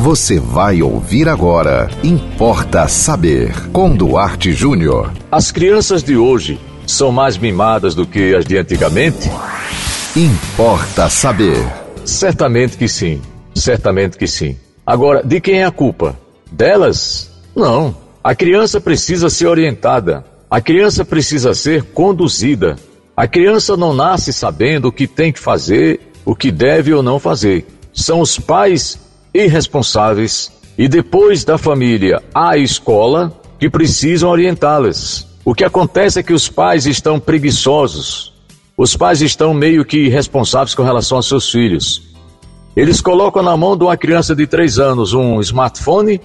Você vai ouvir agora. Importa saber. Com Duarte Júnior. As crianças de hoje são mais mimadas do que as de antigamente? Importa saber. Certamente que sim. Certamente que sim. Agora, de quem é a culpa? Delas? Não. A criança precisa ser orientada. A criança precisa ser conduzida. A criança não nasce sabendo o que tem que fazer, o que deve ou não fazer. São os pais irresponsáveis e depois da família a escola que precisam orientá-las. O que acontece é que os pais estão preguiçosos. Os pais estão meio que irresponsáveis com relação aos seus filhos. Eles colocam na mão de uma criança de três anos um smartphone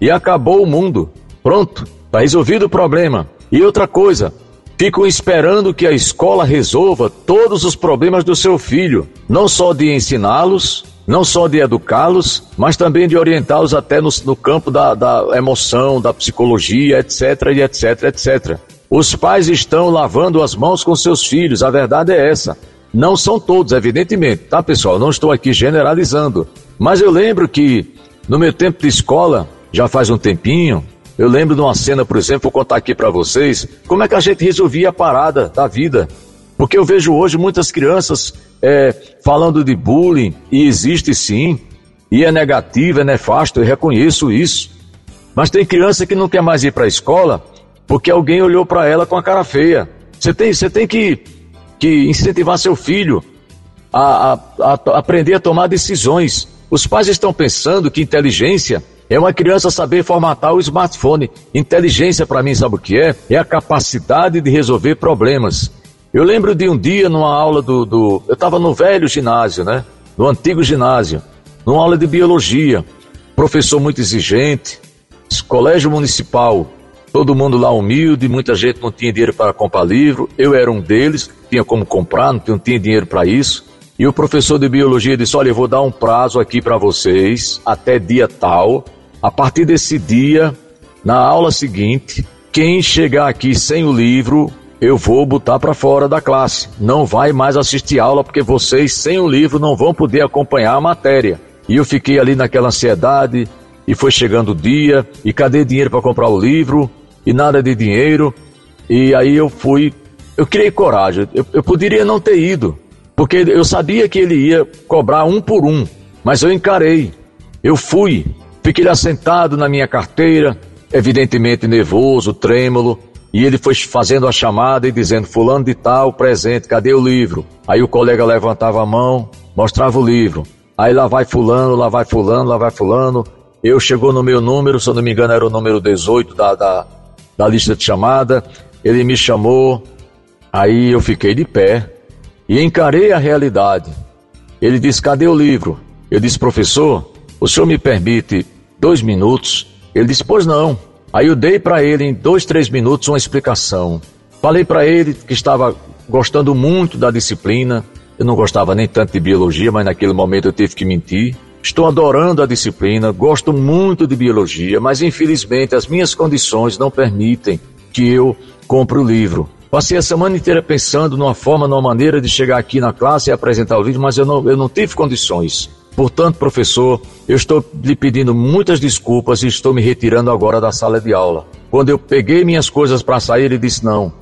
e acabou o mundo. Pronto, está resolvido o problema. E outra coisa, ficam esperando que a escola resolva todos os problemas do seu filho, não só de ensiná-los, não só de educá-los, mas também de orientá-los até no, no campo da, da emoção, da psicologia, etc, e etc, etc. Os pais estão lavando as mãos com seus filhos, a verdade é essa. Não são todos, evidentemente, tá pessoal? Não estou aqui generalizando. Mas eu lembro que no meu tempo de escola, já faz um tempinho, eu lembro de uma cena, por exemplo, vou contar aqui para vocês, como é que a gente resolvia a parada da vida. Porque eu vejo hoje muitas crianças é, falando de bullying, e existe sim, e é negativo, é nefasto, eu reconheço isso. Mas tem criança que não quer mais ir para a escola porque alguém olhou para ela com a cara feia. Você tem, você tem que, que incentivar seu filho a, a, a aprender a tomar decisões. Os pais estão pensando que inteligência é uma criança saber formatar o smartphone. Inteligência, para mim, sabe o que é? É a capacidade de resolver problemas. Eu lembro de um dia numa aula do. do eu estava no velho ginásio, né? No antigo ginásio, numa aula de biologia. Professor muito exigente, colégio municipal, todo mundo lá humilde, muita gente não tinha dinheiro para comprar livro. Eu era um deles, tinha como comprar, não tinha dinheiro para isso. E o professor de biologia disse: Olha, eu vou dar um prazo aqui para vocês, até dia tal. A partir desse dia, na aula seguinte, quem chegar aqui sem o livro, eu vou botar para fora da classe. Não vai mais assistir aula porque vocês sem o livro não vão poder acompanhar a matéria. E eu fiquei ali naquela ansiedade e foi chegando o dia e cadê dinheiro para comprar o livro e nada de dinheiro. E aí eu fui, eu criei coragem. Eu, eu poderia não ter ido porque eu sabia que ele ia cobrar um por um, mas eu encarei. Eu fui, fiquei assentado na minha carteira, evidentemente nervoso, trêmulo, e ele foi fazendo a chamada e dizendo: Fulano de Tal, presente, cadê o livro? Aí o colega levantava a mão, mostrava o livro. Aí lá vai Fulano, lá vai Fulano, lá vai Fulano. Eu chegou no meu número, se eu não me engano era o número 18 da, da, da lista de chamada. Ele me chamou, aí eu fiquei de pé e encarei a realidade. Ele disse: Cadê o livro? Eu disse: Professor, o senhor me permite dois minutos? Ele disse: Pois não. Aí eu dei para ele em dois, três minutos uma explicação. Falei para ele que estava gostando muito da disciplina. Eu não gostava nem tanto de biologia, mas naquele momento eu tive que mentir. Estou adorando a disciplina, gosto muito de biologia, mas infelizmente as minhas condições não permitem que eu compre o livro. Passei a semana inteira pensando numa forma, numa maneira de chegar aqui na classe e apresentar o livro, mas eu não, eu não tive condições. Portanto, professor, eu estou lhe pedindo muitas desculpas e estou me retirando agora da sala de aula. Quando eu peguei minhas coisas para sair, ele disse: Não,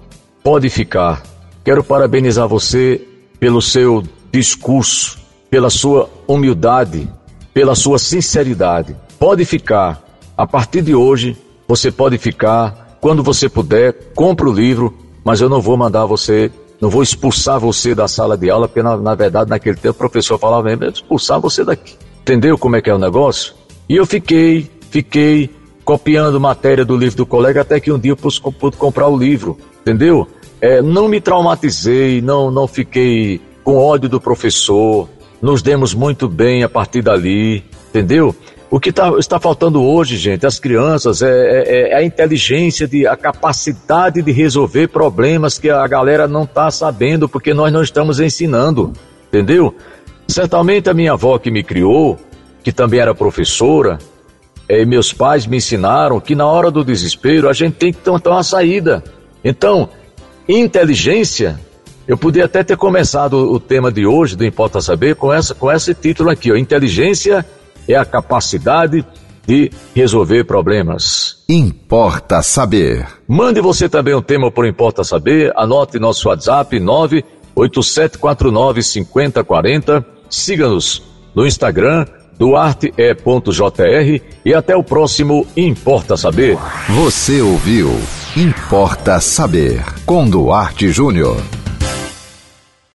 pode ficar. Quero parabenizar você pelo seu discurso, pela sua humildade, pela sua sinceridade. Pode ficar. A partir de hoje, você pode ficar. Quando você puder, compre o livro, mas eu não vou mandar você não vou expulsar você da sala de aula, porque na, na verdade naquele tempo o professor falava mesmo, expulsar você daqui. Entendeu como é que é o negócio? E eu fiquei, fiquei copiando matéria do livro do colega até que um dia eu pude, comprar o livro, entendeu? É, não me traumatizei, não, não fiquei com ódio do professor, nos demos muito bem a partir dali, entendeu? O que tá, está faltando hoje, gente, as crianças, é, é, é, a inteligência, de, a capacidade de resolver problemas que a galera não está sabendo porque nós não estamos ensinando, entendeu? Certamente a minha avó que me criou, que também era professora, é, meus pais me ensinaram que na hora do desespero a gente tem que ter uma saída. Então, inteligência, eu podia até ter começado o tema de hoje, do Importa Saber, com, essa, com esse título aqui, ó, Inteligência é a capacidade de resolver problemas. Importa saber. Mande você também um tema por Importa Saber. Anote nosso WhatsApp 987495040. Siga-nos no Instagram duarte.jr e até o próximo Importa Saber. Você ouviu Importa Saber com Duarte Júnior.